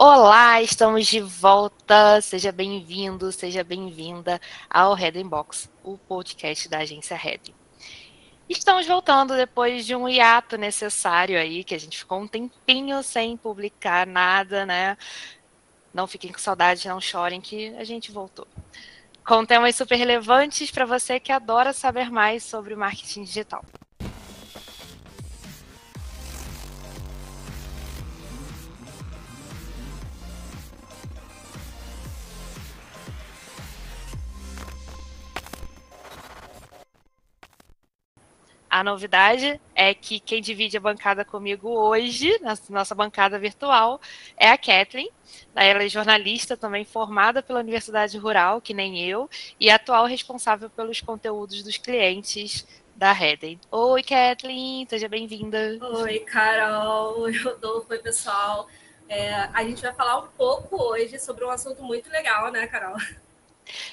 Olá, estamos de volta. Seja bem-vindo, seja bem-vinda ao Red Box, o podcast da agência Red. Estamos voltando depois de um hiato necessário aí, que a gente ficou um tempinho sem publicar nada, né? Não fiquem com saudade, não chorem que a gente voltou. Com temas super relevantes para você que adora saber mais sobre marketing digital. A novidade é que quem divide a bancada comigo hoje, na nossa bancada virtual, é a Kathleen. Ela é jornalista também formada pela Universidade Rural, que nem eu, e atual responsável pelos conteúdos dos clientes da Reden. Oi, Kathleen, seja bem-vinda. Oi, Carol. Oi, Rodolfo. Oi, pessoal. É, a gente vai falar um pouco hoje sobre um assunto muito legal, né, Carol?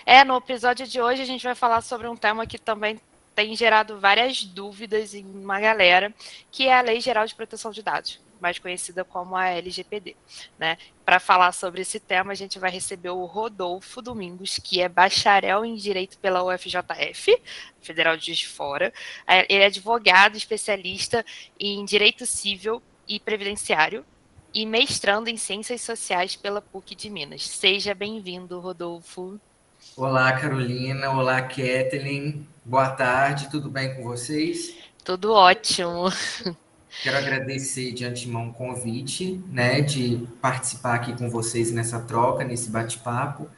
É, no episódio de hoje a gente vai falar sobre um tema que também tem gerado várias dúvidas em uma galera, que é a Lei Geral de Proteção de Dados, mais conhecida como a LGPD. Né? Para falar sobre esse tema, a gente vai receber o Rodolfo Domingos, que é bacharel em Direito pela UFJF, Federal de Juiz de Fora. É, ele é advogado especialista em Direito Civil e Previdenciário e mestrando em Ciências Sociais pela PUC de Minas. Seja bem-vindo, Rodolfo. Olá, Carolina. Olá, Kathleen. Boa tarde, tudo bem com vocês? Tudo ótimo. Quero agradecer de antemão o convite, né, de participar aqui com vocês nessa troca, nesse bate-papo.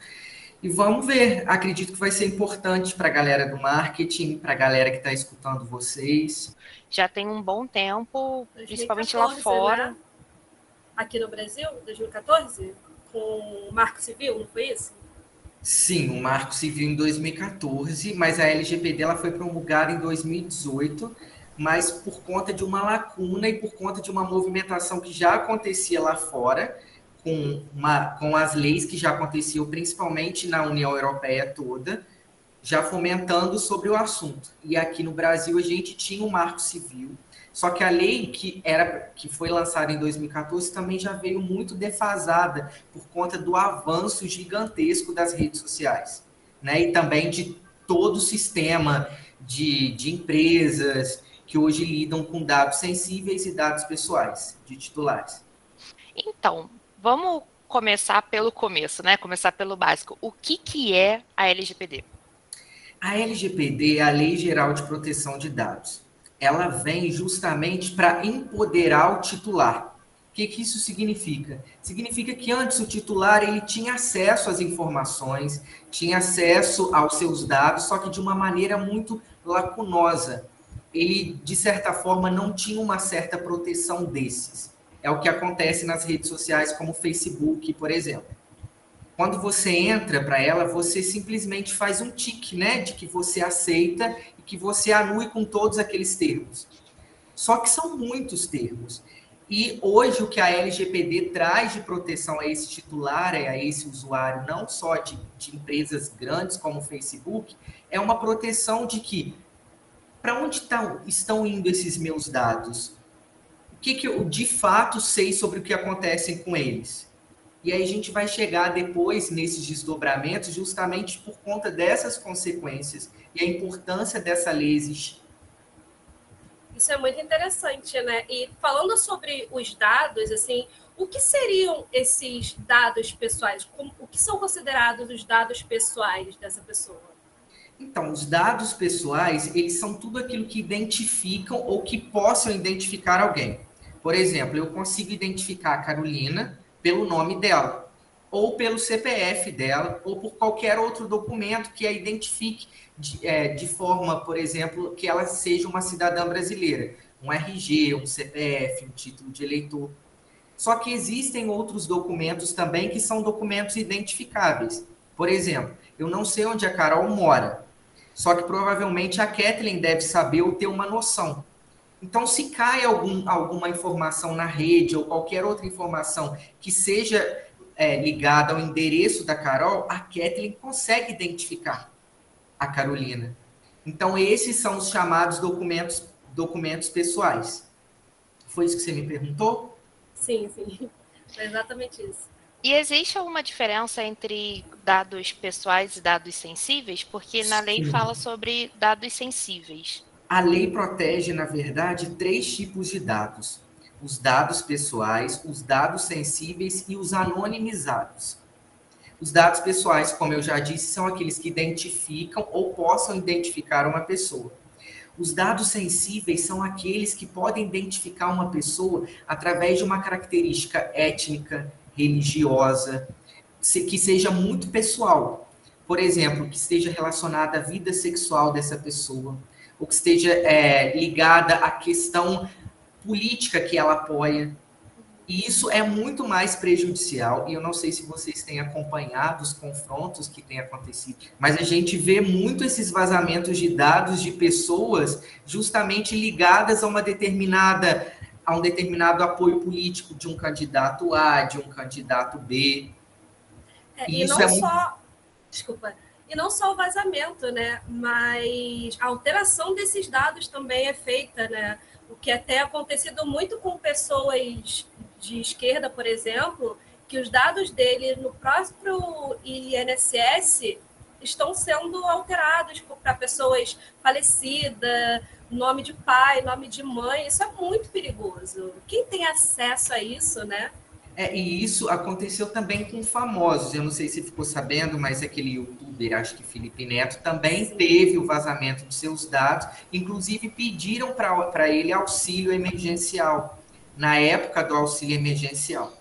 E vamos ver, acredito que vai ser importante para a galera do marketing, para a galera que está escutando vocês. Já tem um bom tempo, 2014, principalmente lá fora. Né? Aqui no Brasil, 2014, com o Marco Civil, não foi isso? Sim, o marco civil em 2014, mas a LGPD ela foi promulgada em 2018, mas por conta de uma lacuna e por conta de uma movimentação que já acontecia lá fora, com, uma, com as leis que já aconteciam principalmente na União Europeia toda, já fomentando sobre o assunto. E aqui no Brasil a gente tinha um marco civil, só que a lei que, era, que foi lançada em 2014 também já veio muito defasada por conta do avanço gigantesco das redes sociais, né? E também de todo o sistema de, de empresas que hoje lidam com dados sensíveis e dados pessoais de titulares. Então, vamos começar pelo começo, né? Começar pelo básico. O que, que é a LGPD? A LGPD é a Lei Geral de Proteção de Dados ela vem justamente para empoderar o titular. O que, que isso significa? Significa que antes o titular ele tinha acesso às informações, tinha acesso aos seus dados, só que de uma maneira muito lacunosa. Ele, de certa forma, não tinha uma certa proteção desses. É o que acontece nas redes sociais, como o Facebook, por exemplo. Quando você entra para ela, você simplesmente faz um tique, né, de que você aceita que você anue com todos aqueles termos. Só que são muitos termos. E hoje o que a LGPD traz de proteção a esse titular, a esse usuário, não só de, de empresas grandes como o Facebook, é uma proteção de que para onde tá, estão indo esses meus dados? O que, que eu de fato sei sobre o que acontece com eles? E aí a gente vai chegar depois nesses desdobramentos justamente por conta dessas consequências e a importância dessa lei existir. Isso é muito interessante, né? E falando sobre os dados, assim, o que seriam esses dados pessoais? Como, o que são considerados os dados pessoais dessa pessoa? Então, os dados pessoais, eles são tudo aquilo que identificam ou que possam identificar alguém. Por exemplo, eu consigo identificar a Carolina pelo nome dela, ou pelo CPF dela, ou por qualquer outro documento que a identifique de, é, de forma, por exemplo, que ela seja uma cidadã brasileira. Um RG, um CPF, um título de eleitor. Só que existem outros documentos também que são documentos identificáveis. Por exemplo, eu não sei onde a Carol mora, só que provavelmente a Kathleen deve saber ou ter uma noção. Então, se cai algum, alguma informação na rede ou qualquer outra informação que seja é, ligada ao endereço da Carol, a Kathleen consegue identificar a Carolina. Então, esses são os chamados documentos, documentos pessoais. Foi isso que você me perguntou? Sim, sim. Foi exatamente isso. E existe alguma diferença entre dados pessoais e dados sensíveis? Porque na lei Sim. fala sobre dados sensíveis. A lei protege, na verdade, três tipos de dados: os dados pessoais, os dados sensíveis e os anonimizados. Os dados pessoais, como eu já disse, são aqueles que identificam ou possam identificar uma pessoa. Os dados sensíveis são aqueles que podem identificar uma pessoa através de uma característica étnica, religiosa, que seja muito pessoal. Por exemplo, que esteja relacionada à vida sexual dessa pessoa, ou que esteja é, ligada à questão política que ela apoia. E isso é muito mais prejudicial, e eu não sei se vocês têm acompanhado os confrontos que têm acontecido, mas a gente vê muito esses vazamentos de dados de pessoas justamente ligadas a uma determinada a um determinado apoio político de um candidato A, de um candidato B. É, e, não é só, muito... desculpa, e não só o vazamento, né? Mas a alteração desses dados também é feita, né? O que até acontecido muito com pessoas de esquerda, por exemplo, que os dados dele no próprio INSS estão sendo alterados para pessoas falecidas, nome de pai, nome de mãe. Isso é muito perigoso. Quem tem acesso a isso, né? É, e isso aconteceu também com famosos. Eu não sei se ficou sabendo, mas aquele youtuber, acho que Felipe Neto, também teve o vazamento de seus dados. Inclusive pediram para ele auxílio emergencial na época do auxílio emergencial.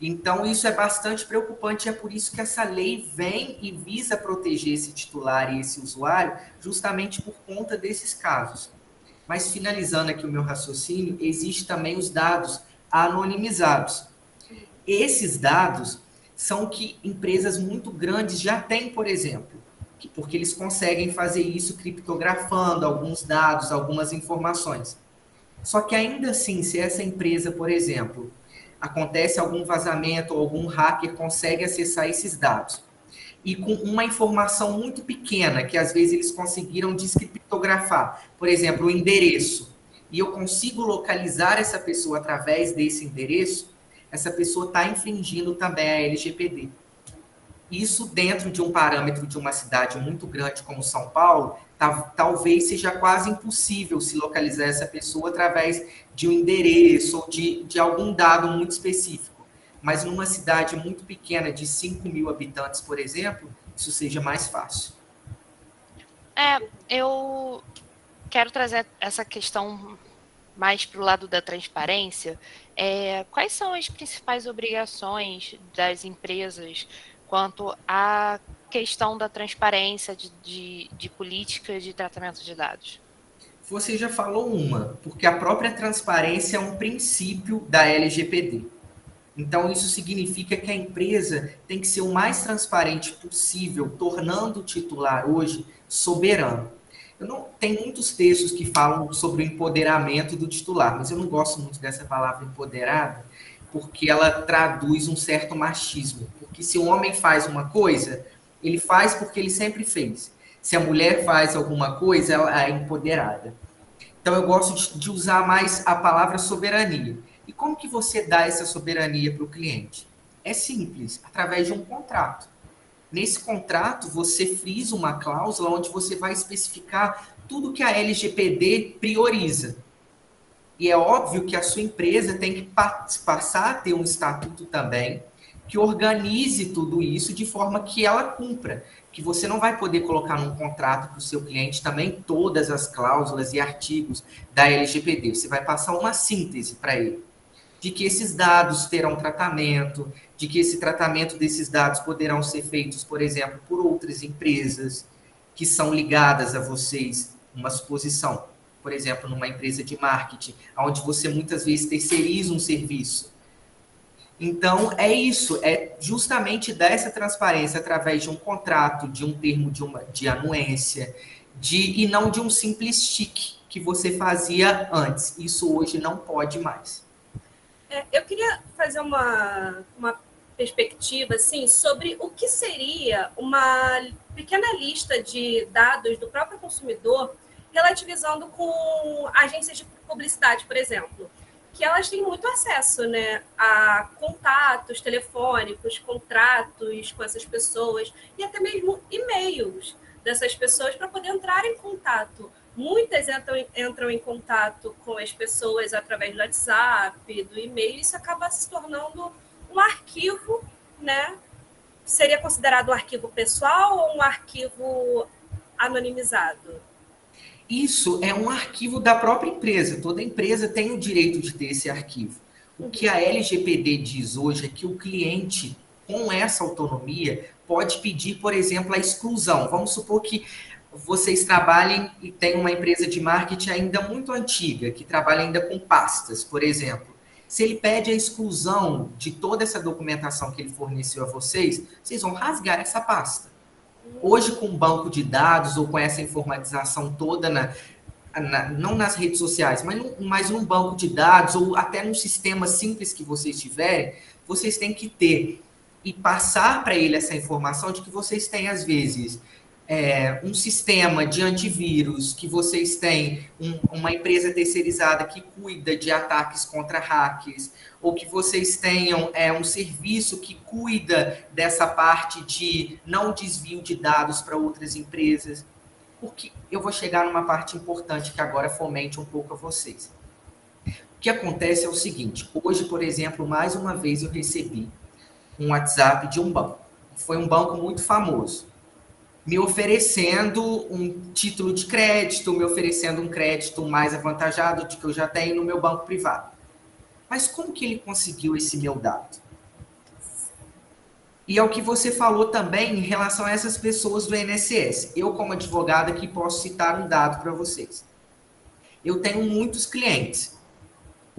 Então, isso é bastante preocupante, é por isso que essa lei vem e visa proteger esse titular e esse usuário, justamente por conta desses casos. Mas, finalizando aqui o meu raciocínio, existe também os dados anonimizados. Esses dados são que empresas muito grandes já têm, por exemplo, porque eles conseguem fazer isso criptografando alguns dados, algumas informações. Só que ainda assim, se essa empresa, por exemplo, acontece algum vazamento ou algum hacker consegue acessar esses dados e com uma informação muito pequena que às vezes eles conseguiram descriptografar, por exemplo, o endereço, e eu consigo localizar essa pessoa através desse endereço, essa pessoa está infringindo também a LGPD. Isso dentro de um parâmetro de uma cidade muito grande como São Paulo, talvez seja quase impossível se localizar essa pessoa através de um endereço ou de, de algum dado muito específico. Mas numa cidade muito pequena, de 5 mil habitantes, por exemplo, isso seja mais fácil. É, eu quero trazer essa questão mais para o lado da transparência. É, quais são as principais obrigações das empresas quanto à questão da transparência de, de, de políticas de tratamento de dados? Você já falou uma, porque a própria transparência é um princípio da LGPD. Então, isso significa que a empresa tem que ser o mais transparente possível, tornando o titular hoje soberano. Não tem muitos textos que falam sobre o empoderamento do titular, mas eu não gosto muito dessa palavra empoderada, porque ela traduz um certo machismo. Porque se o homem faz uma coisa, ele faz porque ele sempre fez. Se a mulher faz alguma coisa, ela é empoderada. Então eu gosto de usar mais a palavra soberania. E como que você dá essa soberania para o cliente? É simples, através de um contrato. Nesse contrato, você frisa uma cláusula onde você vai especificar tudo que a LGPD prioriza. E é óbvio que a sua empresa tem que passar a ter um estatuto também, que organize tudo isso de forma que ela cumpra. Que você não vai poder colocar num contrato para o seu cliente também todas as cláusulas e artigos da LGPD. Você vai passar uma síntese para ele. De que esses dados terão tratamento, de que esse tratamento desses dados poderão ser feitos, por exemplo, por outras empresas que são ligadas a vocês, uma suposição, por exemplo, numa empresa de marketing, onde você muitas vezes terceiriza um serviço então, é isso, é justamente dar essa transparência através de um contrato, de um termo de, uma, de anuência, de, e não de um simples tique que você fazia antes. Isso hoje não pode mais. É, eu queria fazer uma, uma perspectiva assim, sobre o que seria uma pequena lista de dados do próprio consumidor relativizando com agências de publicidade, por exemplo. que elas têm muito acesso né, a contatos telefônicos, contratos com essas pessoas e até mesmo e-mails dessas pessoas para poder entrar em contato. Muitas entram, entram em contato com as pessoas através do WhatsApp, do e-mail, e isso acaba se tornando um arquivo, né? Seria considerado um arquivo pessoal ou um arquivo anonimizado? Isso é um arquivo da própria empresa. Toda empresa tem o direito de ter esse arquivo. O que a LGPD diz hoje é que o cliente, com essa autonomia, pode pedir, por exemplo, a exclusão. Vamos supor que vocês trabalhem e tem uma empresa de marketing ainda muito antiga, que trabalha ainda com pastas, por exemplo. Se ele pede a exclusão de toda essa documentação que ele forneceu a vocês, vocês vão rasgar essa pasta. Hoje, com banco de dados ou com essa informatização toda, na, na, não nas redes sociais, mas, no, mas num banco de dados ou até num sistema simples que vocês tiverem, vocês têm que ter e passar para ele essa informação de que vocês têm, às vezes, é, um sistema de antivírus, que vocês têm um, uma empresa terceirizada que cuida de ataques contra hackers, ou que vocês tenham é, um serviço que cuida dessa parte de não desvio de dados para outras empresas. Porque eu vou chegar numa parte importante que agora fomente um pouco a vocês. O que acontece é o seguinte: hoje, por exemplo, mais uma vez eu recebi um WhatsApp de um banco. Foi um banco muito famoso me oferecendo um título de crédito, me oferecendo um crédito mais avantajado do que eu já tenho no meu banco privado. Mas como que ele conseguiu esse meu dado? E é o que você falou também em relação a essas pessoas do INSS. Eu, como advogada, aqui posso citar um dado para vocês. Eu tenho muitos clientes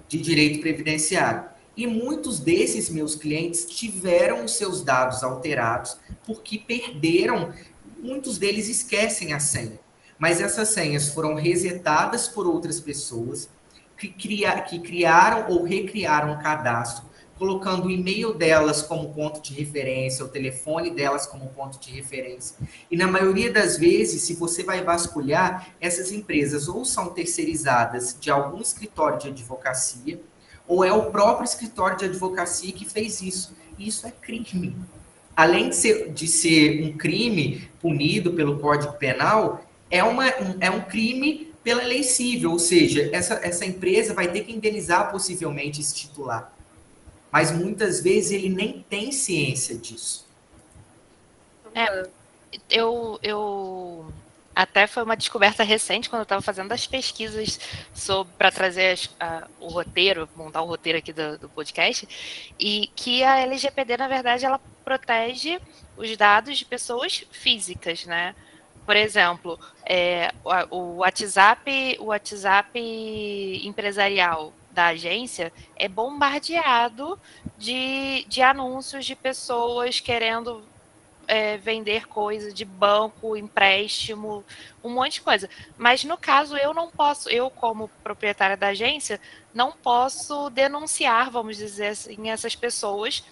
de direito previdenciário. E muitos desses meus clientes tiveram os seus dados alterados porque perderam muitos deles esquecem a senha. Mas essas senhas foram resetadas por outras pessoas que, cria, que criaram ou recriaram um cadastro, colocando o e-mail delas como ponto de referência, o telefone delas como ponto de referência. E na maioria das vezes, se você vai vasculhar, essas empresas ou são terceirizadas de algum escritório de advocacia, ou é o próprio escritório de advocacia que fez isso. E isso é crime além de ser, de ser um crime punido pelo Código Penal, é, uma, um, é um crime pela lei civil, ou seja, essa, essa empresa vai ter que indenizar possivelmente esse titular. Mas muitas vezes ele nem tem ciência disso. É, eu, eu até foi uma descoberta recente quando eu estava fazendo as pesquisas para trazer as, o roteiro, montar o roteiro aqui do, do, podcast, e que a LGPD, na verdade, ela protege os dados de pessoas físicas, né? Por exemplo, é, o, WhatsApp, o WhatsApp empresarial da agência é bombardeado de, de anúncios de pessoas querendo é, vender coisa de banco, empréstimo, um monte de coisa. Mas no caso, eu não posso, eu como proprietária da agência, não posso denunciar, vamos dizer assim, essas pessoas,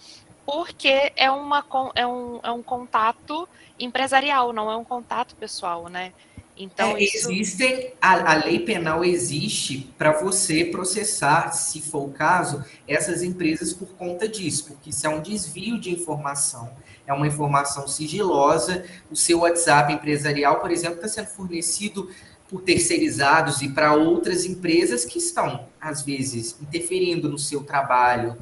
porque é, uma, é, um, é um contato empresarial, não é um contato pessoal, né? Então, é, isso... existem a, a, lei penal existe para você processar, se for o caso, essas empresas por conta disso, porque isso é um desvio de informação é uma informação sigilosa. O seu WhatsApp empresarial, por exemplo, está sendo fornecido por terceirizados e para outras empresas que estão, às vezes, interferindo no seu trabalho,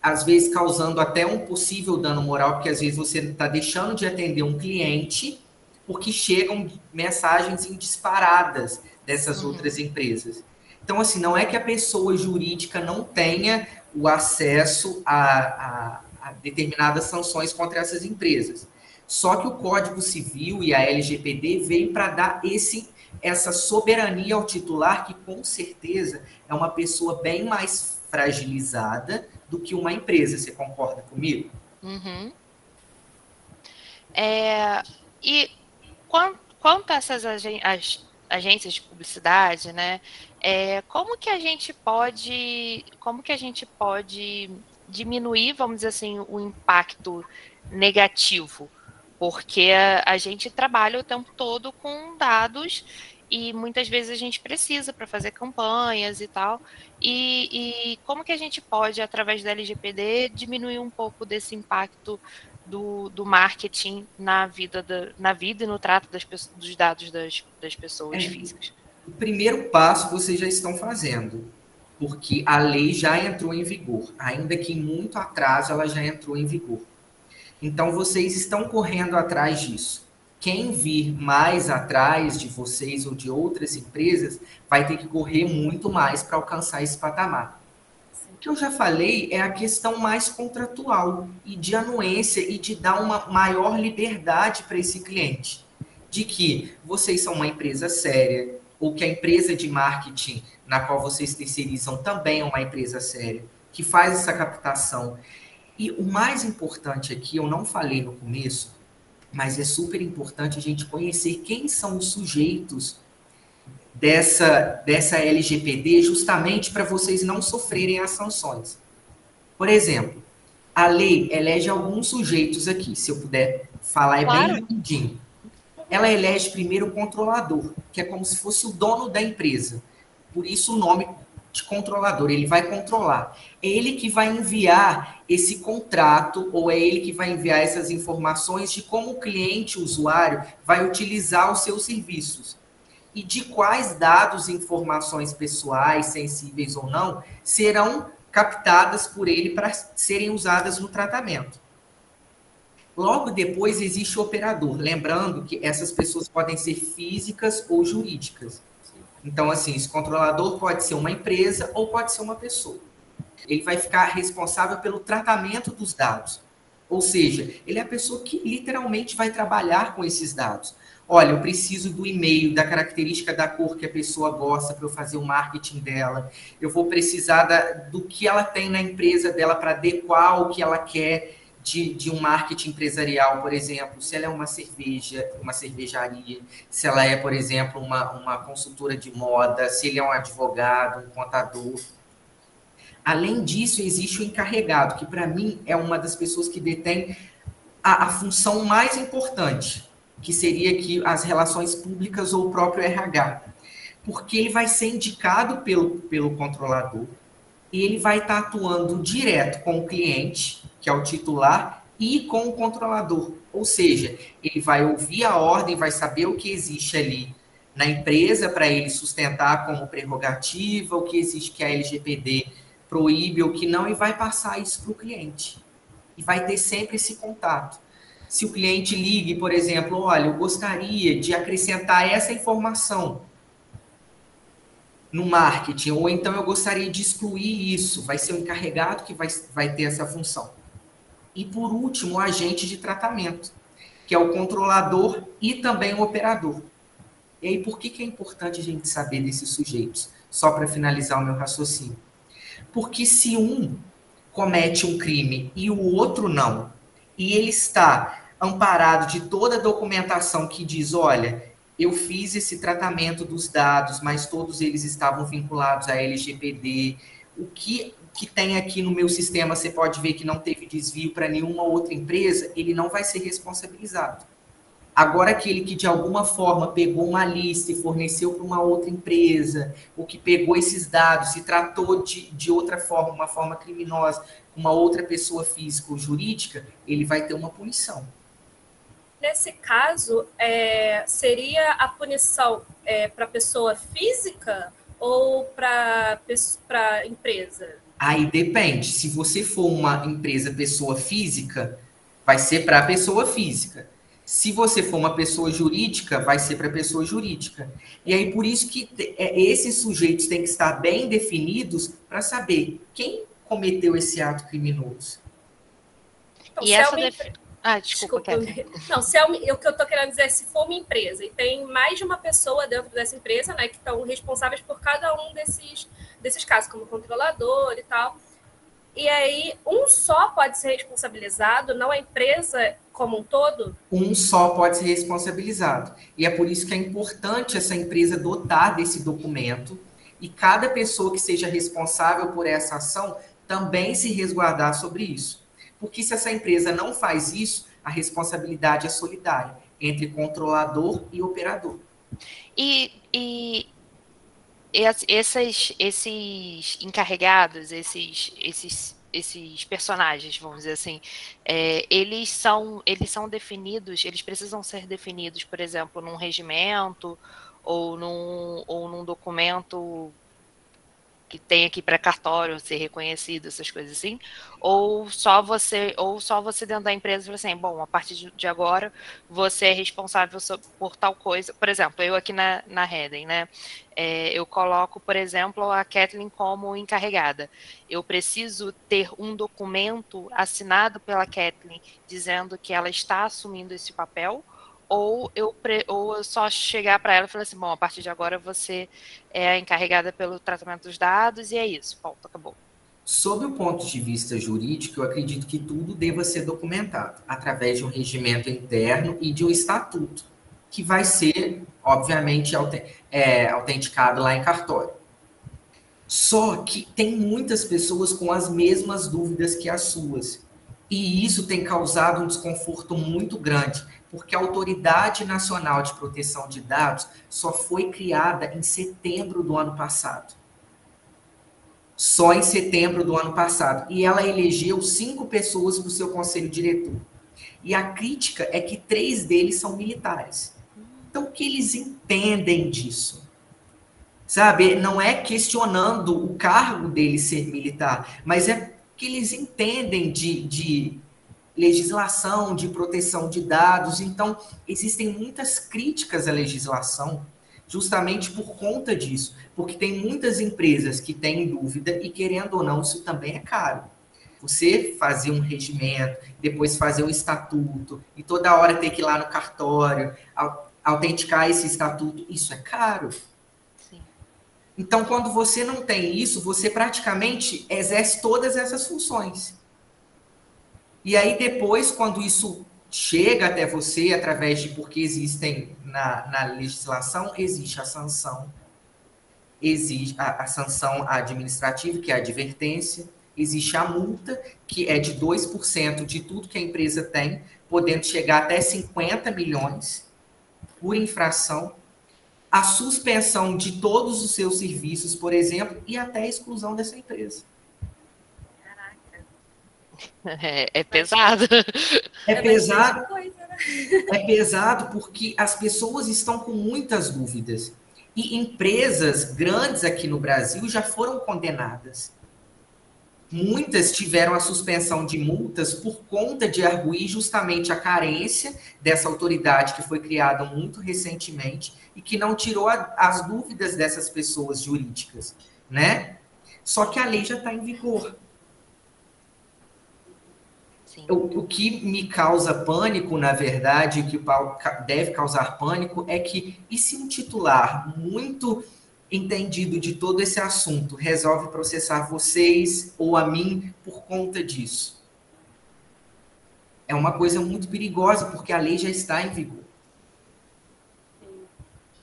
às vezes causando até um possível dano moral, porque às vezes você está deixando de atender um cliente porque chegam mensagens em disparadas dessas uhum. outras empresas. Então, assim, não é que a pessoa jurídica não tenha o acesso a, a, determinadas sanções contra essas empresas. Só que o Código Civil e a LGPD veio para dar esse essa soberania ao titular, que com certeza é uma pessoa bem mais fragilizada do que uma empresa. Você concorda comigo? Uhum. É, e quanto, quanto a essas ag agências de publicidade, né? É, como que a gente pode, como que a gente pode diminuir, vamos dizer assim, o impacto negativo, porque a, a gente trabalha o tempo todo com dados e muitas vezes a gente precisa para fazer campanhas e tal. E, e, como que a gente pode, através da LGPD, diminuir um pouco desse impacto do, do marketing na vida, da, na vida e no trato das, dos dados das, das pessoas é, físicas? O primeiro passo vocês já estão fazendo, porque a lei já entrou em vigor, ainda que muito atraso ela já entrou em vigor. Então vocês estão correndo atrás disso quem vir mais atrás de vocês ou de outras empresas vai ter que correr muito mais para alcançar esse patamar. O que eu já falei é a questão mais contratual e de anuência e de dar uma maior liberdade para esse cliente. De que vocês são uma empresa séria, ou que a empresa de marketing na qual vocês terceirizam também uma empresa séria, que faz essa captação. E o mais importante aqui, eu não falei no começo, mas é super importante a gente conhecer quem são os sujeitos dessa, dessa LGPD, justamente para vocês não sofrerem as sanções. Por exemplo, a lei elege alguns sujeitos aqui, se eu puder falar, é claro. bem rapidinho. Ela elege primeiro o controlador, que é como se fosse o dono da empresa. Por isso o nome de controlador, ele vai controlar. É ele que vai enviar esse contrato ou é ele que vai enviar essas informações de como o cliente, o usuário, vai utilizar os seus serviços. E de quais dados e informações pessoais, sensíveis ou não, serão captadas por ele para serem usadas no tratamento. Logo depois existe o operador, lembrando que essas pessoas podem ser físicas ou jurídicas. Então, assim, esse controlador pode ser uma empresa ou pode ser uma pessoa. Ele vai ficar responsável pelo tratamento dos dados. Ou seja, ele é a pessoa que literalmente vai trabalhar com esses dados. Olha, eu preciso do e-mail, da característica da cor que a pessoa gosta para eu fazer o marketing dela. Eu vou precisar da, do que ela tem na empresa dela para adequar o que ela quer de, de um marketing empresarial, por exemplo, se ela é uma cerveja, uma cervejaria, se ela é, por exemplo, uma, uma consultora de moda, se ele é um advogado, um contador. Além disso, existe o encarregado, que para mim é uma das pessoas que detém a, a função mais importante, que seria que as relações públicas ou o próprio RH. Porque ele vai ser indicado pelo, pelo controlador, ele vai estar tá atuando direto com o cliente, que é o titular, e com o controlador. Ou seja, ele vai ouvir a ordem, vai saber o que existe ali na empresa para ele sustentar como prerrogativa, o que existe que a LGPD proíbe ou que não, e vai passar isso para o cliente. E vai ter sempre esse contato. Se o cliente ligue, por exemplo, olha, eu gostaria de acrescentar essa informação no marketing, ou então eu gostaria de excluir isso, vai ser o encarregado que vai, vai ter essa função. E por último, o agente de tratamento, que é o controlador e também o operador. E aí, por que, que é importante a gente saber desses sujeitos? Só para finalizar o meu raciocínio. Porque se um comete um crime e o outro não, e ele está amparado de toda a documentação que diz, olha, eu fiz esse tratamento dos dados, mas todos eles estavam vinculados à LGPD. O que, que tem aqui no meu sistema, você pode ver que não teve desvio para nenhuma outra empresa, ele não vai ser responsabilizado. Agora, aquele que de alguma forma pegou uma lista e forneceu para uma outra empresa, ou que pegou esses dados e tratou de, de outra forma, uma forma criminosa, uma outra pessoa física ou jurídica, ele vai ter uma punição. Nesse caso, é, seria a punição é, para pessoa física ou para empresa? Aí depende. Se você for uma empresa pessoa física, vai ser para a pessoa física. Se você for uma pessoa jurídica, vai ser para a pessoa jurídica. E aí, por isso que é, esses sujeitos têm que estar bem definidos para saber quem cometeu esse ato criminoso. Então, e essa, é ah, desculpa, desculpa. Não, se é uma, o que eu estou querendo dizer é se for uma empresa e tem mais de uma pessoa dentro dessa empresa, né, que estão responsáveis por cada um desses, desses casos, como controlador e tal. E aí, um só pode ser responsabilizado, não a empresa como um todo? Um só pode ser responsabilizado. E é por isso que é importante essa empresa dotar desse documento e cada pessoa que seja responsável por essa ação também se resguardar sobre isso. Porque se essa empresa não faz isso, a responsabilidade é solidária entre controlador e operador. E, E esses, esses encarregados, esses, esses, esses personagens, vamos dizer assim, é, eles são eles são definidos, eles precisam ser definidos, por exemplo, num regimento ou num, ou num documento que tem aqui para cartório ser reconhecido, essas coisas assim, ou só você, ou só você dentro da empresa assim, bom, a partir de agora você é responsável por tal coisa. Por exemplo, eu aqui na, na Reden, né? É, eu coloco, por exemplo, a Kathleen como encarregada. Eu preciso ter um documento assinado pela Kathleen dizendo que ela está assumindo esse papel, ou eu, ou eu só chegar para ela e falar assim, bom, a partir de agora você é encarregada pelo tratamento dos dados e é isso, ponto, acabou. Sob o ponto de vista jurídico, eu acredito que tudo deva ser documentado através de um regimento interno e de um estatuto, que vai ser, obviamente, é, autenticado lá em cartório. Só que tem muitas pessoas com as mesmas dúvidas que as suas. E isso tem causado um desconforto muito grande, porque a Autoridade Nacional de Proteção de Dados só foi criada em setembro do ano passado. Só em setembro do ano passado. E ela elegeu cinco pessoas para o seu conselho diretor. E a crítica é que três deles são militares. Então, o que eles entendem disso? Sabe, não é questionando o cargo dele ser militar, mas é que eles entendem de, de legislação de proteção de dados. Então, existem muitas críticas à legislação justamente por conta disso, porque tem muitas empresas que têm dúvida e, querendo ou não, isso também é caro. Você fazer um regimento, depois fazer um estatuto e toda hora ter que ir lá no cartório, autenticar esse estatuto, isso é caro. Sim. Então, quando você não tem isso, você praticamente exerce todas essas funções. E aí depois, quando isso chega até você, através de porque existem na, na legislação, existe a sanção, existe a, a, sanção administrativa, que é a advertência, existe a multa, que é de 2% de tudo que a empresa tem, podendo chegar até 50 milhões por infração, a suspensão de todos os seus serviços, por exemplo, e até a exclusão dessa empresa. É, é pesado. É, é pesado. Coisa, né? É pesado porque as pessoas estão com muitas dúvidas. E empresas grandes aqui no Brasil já foram condenadas. Muitas tiveram a suspensão de multas por conta de arguir justamente a carência dessa autoridade que foi criada muito recentemente e que não tirou a, as dúvidas dessas pessoas jurídicas, né? Só que a lei já está em vigor. O, o, que me causa pânico, na verdade, o que deve causar pânico é que, e se um titular muito entendido de todo esse assunto resolve processar vocês ou a mim por conta disso? É uma coisa muito perigosa, porque a lei já está em vigor.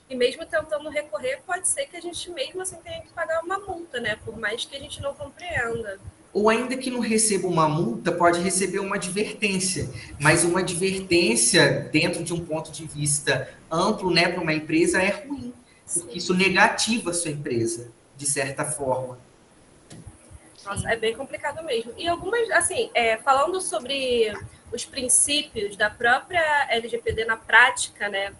E mesmo tentando recorrer, pode ser que a gente mesmo assim tenha que pagar uma multa, né? Por mais que a gente não compreenda ou ainda que não receba uma multa, pode receber uma advertência. Mas uma advertência, dentro de um ponto de vista amplo, né, para uma empresa, é ruim, porque isso negativa a sua empresa, de certa forma. Nossa, é bem complicado mesmo. E algumas, assim, é, falando sobre os princípios da própria LGPD na prática, né,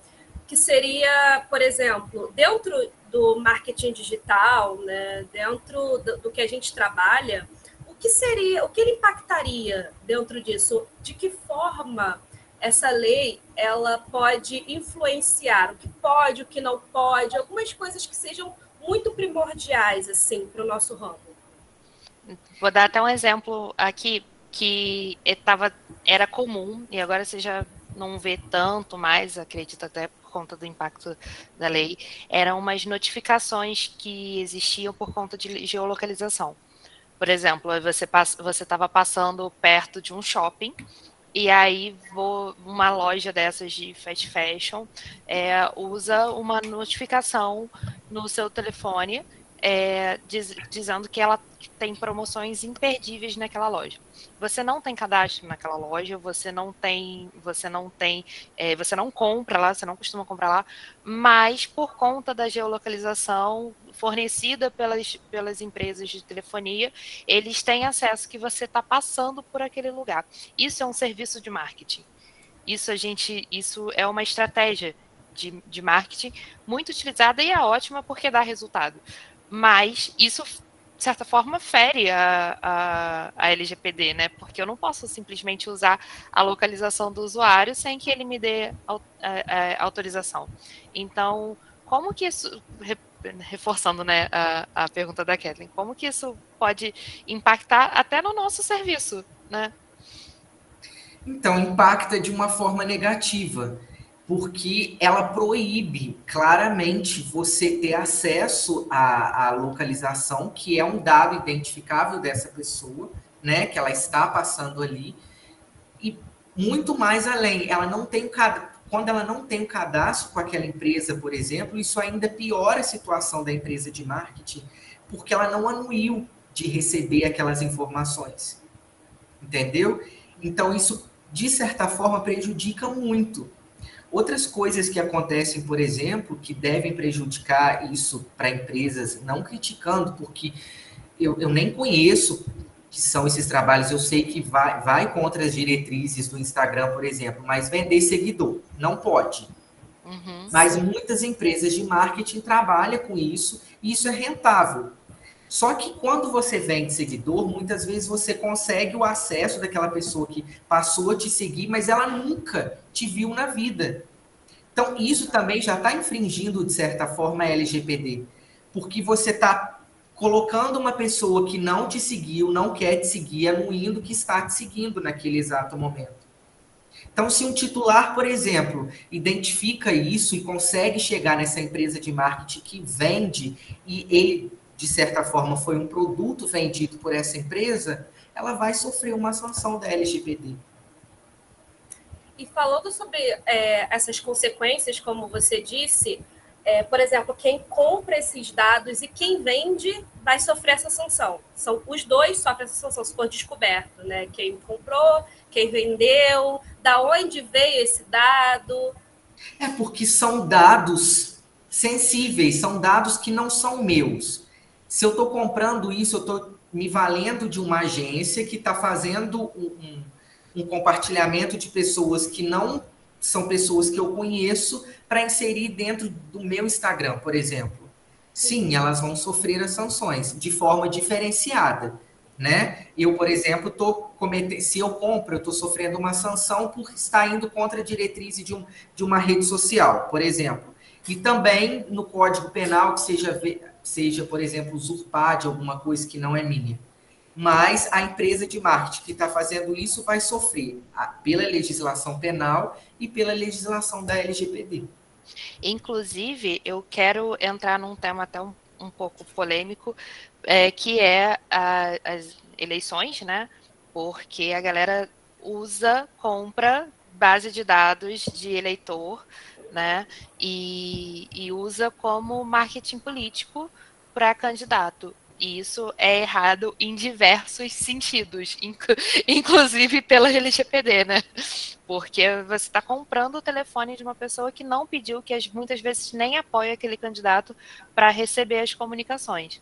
que seria, por exemplo, dentro do marketing digital, né, dentro do, do que a gente trabalha, que seria, o que ele impactaria dentro disso? De que forma essa lei ela pode influenciar o que pode, o que não pode, algumas coisas que sejam muito primordiais assim para o nosso ramo. Vou dar até um exemplo aqui que tava, era comum e agora você já não vê tanto mais, acredito até por conta do impacto da lei, eram umas notificações que existiam por conta de geolocalização. Por exemplo, você estava passando perto de um shopping e aí vou, uma loja dessas de fast fashion é, usa uma notificação no seu telefone é, diz, dizendo que ela tem promoções imperdíveis naquela loja. Você não tem cadastro naquela loja, você não tem, você não tem, é, você não compra lá, você não costuma comprar lá, mas por conta da geolocalização fornecida pelas, pelas empresas de telefonia, eles têm acesso que você está passando por aquele lugar. Isso é um serviço de marketing. Isso a gente, isso é uma estratégia de, de marketing muito utilizada e é ótima porque dá resultado. Mas isso de certa forma, fere a, a, a, LGPD, né? Porque eu não posso simplesmente usar a localização do usuário sem que ele me dê a, a, autorização. Então, como que isso, reforçando né, a, a pergunta da Kathleen, como que isso pode impactar até no nosso serviço, né? Então, impacta de uma forma negativa porque ela proíbe claramente você ter acesso à, à, localização, que é um dado identificável dessa pessoa, né, que ela está passando ali, e muito mais além, ela não tem quando ela não tem o cadastro com aquela empresa, por exemplo, isso ainda piora a situação da empresa de marketing, porque ela não anuiu de receber aquelas informações. Entendeu? Então isso de certa forma prejudica muito Outras coisas que acontecem, por exemplo, que devem prejudicar isso para empresas, não criticando, porque eu, eu nem conheço que são esses trabalhos, eu sei que vai, vai contra as diretrizes do Instagram, por exemplo, mas vender seguidor não pode. Uhum, mas muitas empresas de marketing trabalham com isso e isso é rentável. Só que quando você vende seguidor, muitas vezes você consegue o acesso daquela pessoa que passou a te seguir, mas ela nunca te viu na vida. Então, isso também já está infringindo, de certa forma, a LGPD. Porque você está colocando uma pessoa que não te seguiu, não quer te seguir, anuindo que está te seguindo naquele exato momento. Então, se um titular, por exemplo, identifica isso e consegue chegar nessa empresa de marketing que vende e ele, de certa forma, foi um produto vendido por essa empresa, ela vai sofrer uma sanção da LGPD. E falando sobre é, essas consequências, como você disse, é, por exemplo, quem compra esses dados e quem vende vai sofrer essa sanção. São os dois sofrem essa sanção se for descoberto, né? Quem comprou, quem vendeu, da onde veio esse dado. É porque são dados sensíveis, são dados que não são meus. Se eu estou comprando isso, eu estou me valendo de uma agência que está fazendo um, um compartilhamento de pessoas que não são pessoas que eu conheço para inserir dentro do meu Instagram, por exemplo. Sim, elas vão sofrer as sanções de forma diferenciada, né? Eu, por exemplo, tô se eu compro, eu estou sofrendo uma sanção por estar indo contra a diretriz de, um, de uma rede social, por exemplo. E também no Código Penal que seja, seja, por exemplo, usurpar de alguma coisa que não é minha mas a empresa de marketing que está fazendo isso vai sofrer pela legislação penal e pela legislação da LGPD. Inclusive, eu quero entrar num tema até um, um pouco polêmico, é, que é a, as eleições, né? Porque a galera usa, compra base de dados de eleitor, né? E, e usa como marketing político para candidato. E isso é errado em diversos sentidos, inclusive pela LGPD, né? Porque você está comprando o telefone de uma pessoa que não pediu, que muitas vezes nem apoia aquele candidato para receber as comunicações.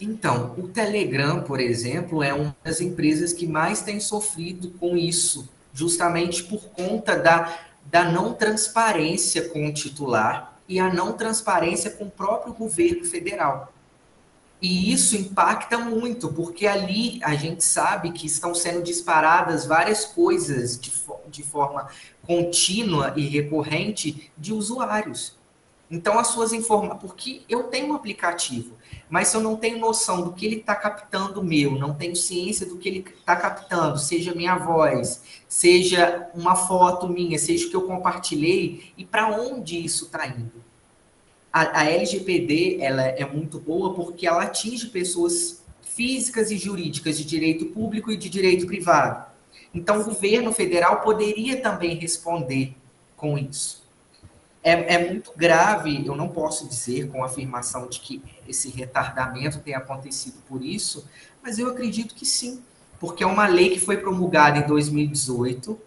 Então, o Telegram, por exemplo, é uma das empresas que mais tem sofrido com isso, justamente por conta da, da não transparência com o titular e a não transparência com o próprio governo federal. E isso impacta muito, porque ali a gente sabe que estão sendo disparadas várias coisas de, de forma contínua e recorrente de usuários. Então, as suas informações. Porque eu tenho um aplicativo, mas eu não tenho noção do que ele está captando meu, não tenho ciência do que ele está captando, seja minha voz, seja uma foto minha, seja o que eu compartilhei, e para onde isso está indo a, a LGPD ela é muito boa porque ela atinge pessoas físicas e jurídicas de direito público e de direito privado. Então, o governo federal poderia também responder com isso. É, é muito grave, eu não posso dizer com afirmação de que esse retardamento tenha acontecido por isso, mas eu acredito que sim, porque é uma lei que foi promulgada em 2018,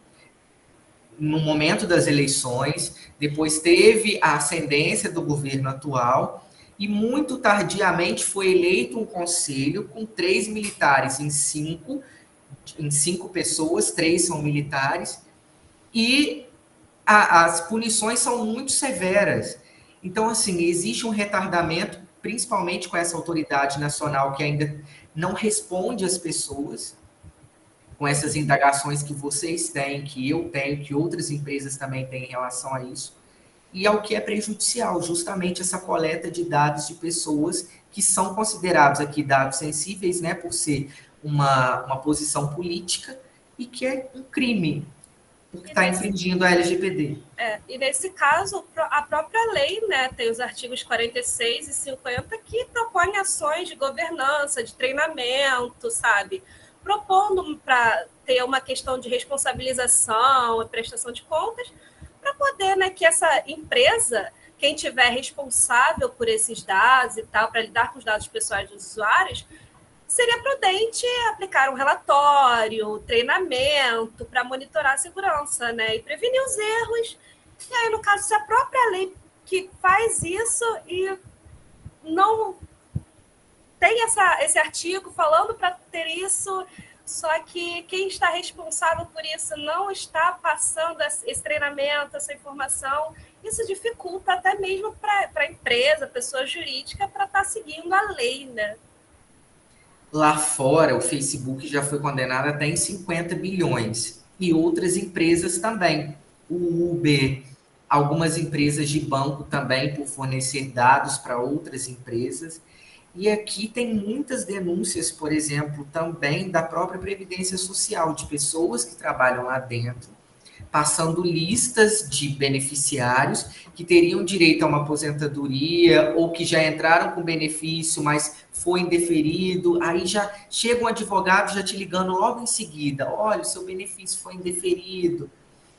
no momento das eleições, depois teve a ascendência do governo atual, e muito tardiamente foi eleito um conselho com três militares em cinco, em cinco pessoas, três são militares, e a, as punições são muito severas. Então, assim, existe um retardamento, principalmente com essa autoridade nacional que ainda não responde às pessoas, com essas indagações que vocês têm, que eu tenho, que outras empresas também têm em relação a isso, e ao que é prejudicial, justamente essa coleta de dados de pessoas que são considerados aqui dados sensíveis, né, por ser uma, uma posição política, e que é um crime, porque está infringindo a LGPD. É, e nesse caso, a própria lei né, tem os artigos 46 e 50 que propõem ações de governança, de treinamento, sabe? Propondo para ter uma questão de responsabilização, prestação de contas, para poder né, que essa empresa, quem tiver responsável por esses dados e tal, para lidar com os dados pessoais dos usuários, seria prudente aplicar um relatório, treinamento para monitorar a segurança, né? E prevenir os erros. E aí, no caso, se a própria lei que faz isso e não tem essa, esse artigo falando para ter isso, só que quem está responsável por isso não está passando esse treinamento, essa informação, isso dificulta até mesmo para a empresa, pessoa jurídica, para estar tá seguindo a lei, né? Lá fora, o Facebook já foi condenado até em 50 bilhões. E outras empresas também. O Uber, algumas empresas de banco também, por fornecer dados para outras empresas. E aqui tem muitas denúncias, por exemplo, também da própria Previdência Social, de pessoas que trabalham lá dentro, passando listas de beneficiários que teriam direito a uma aposentadoria ou que já entraram com benefício, mas foi indeferido. Aí já chega um advogado já te ligando logo em seguida: olha, o seu benefício foi indeferido.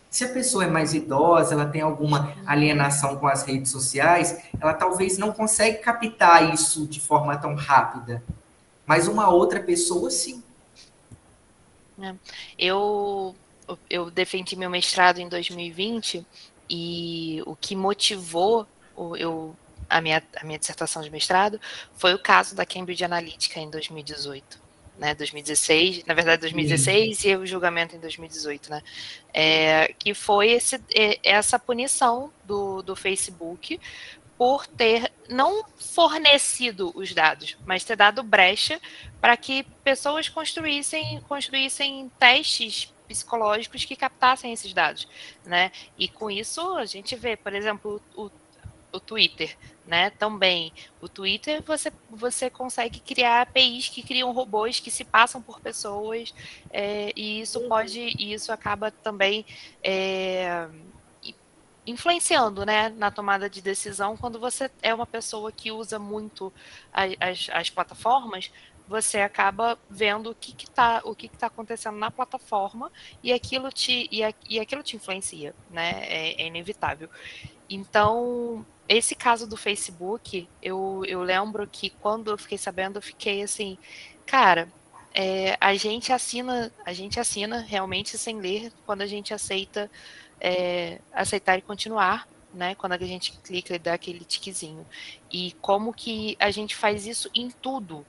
Se a pessoa é mais idosa, ela tem alguma alienação com as redes sociais, ela talvez não consegue captar isso de forma tão rápida. Mas uma outra pessoa, sim. É. Eu eu defendi meu mestrado em 2020 e o que motivou eu, a, minha, a minha dissertação de mestrado foi o caso da Cambridge Analytica em 2018. Né, 2016, na verdade 2016 Sim. e o julgamento em 2018, né, é, que foi esse, é, essa punição do, do Facebook por ter não fornecido os dados, mas ter dado brecha para que pessoas construíssem, construíssem testes psicológicos que captassem esses dados, né? E com isso a gente vê, por exemplo, o, o Twitter, né? Também o Twitter você você consegue criar APIs que criam robôs que se passam por pessoas é, e isso uhum. pode e isso acaba também é, influenciando né, na tomada de decisão quando você é uma pessoa que usa muito as, as plataformas você acaba vendo o que está o que está acontecendo na plataforma e aquilo te e, e aquilo te influencia, né? É, é, inevitável. Então esse caso do Facebook, eu, eu lembro que quando eu fiquei sabendo, eu fiquei assim, cara, é, a gente assina a gente assina realmente sem ler quando a gente aceita é, aceitar e continuar né? Quando a gente clica e dá aquele tiquezinho. E como que a gente faz isso em tudo,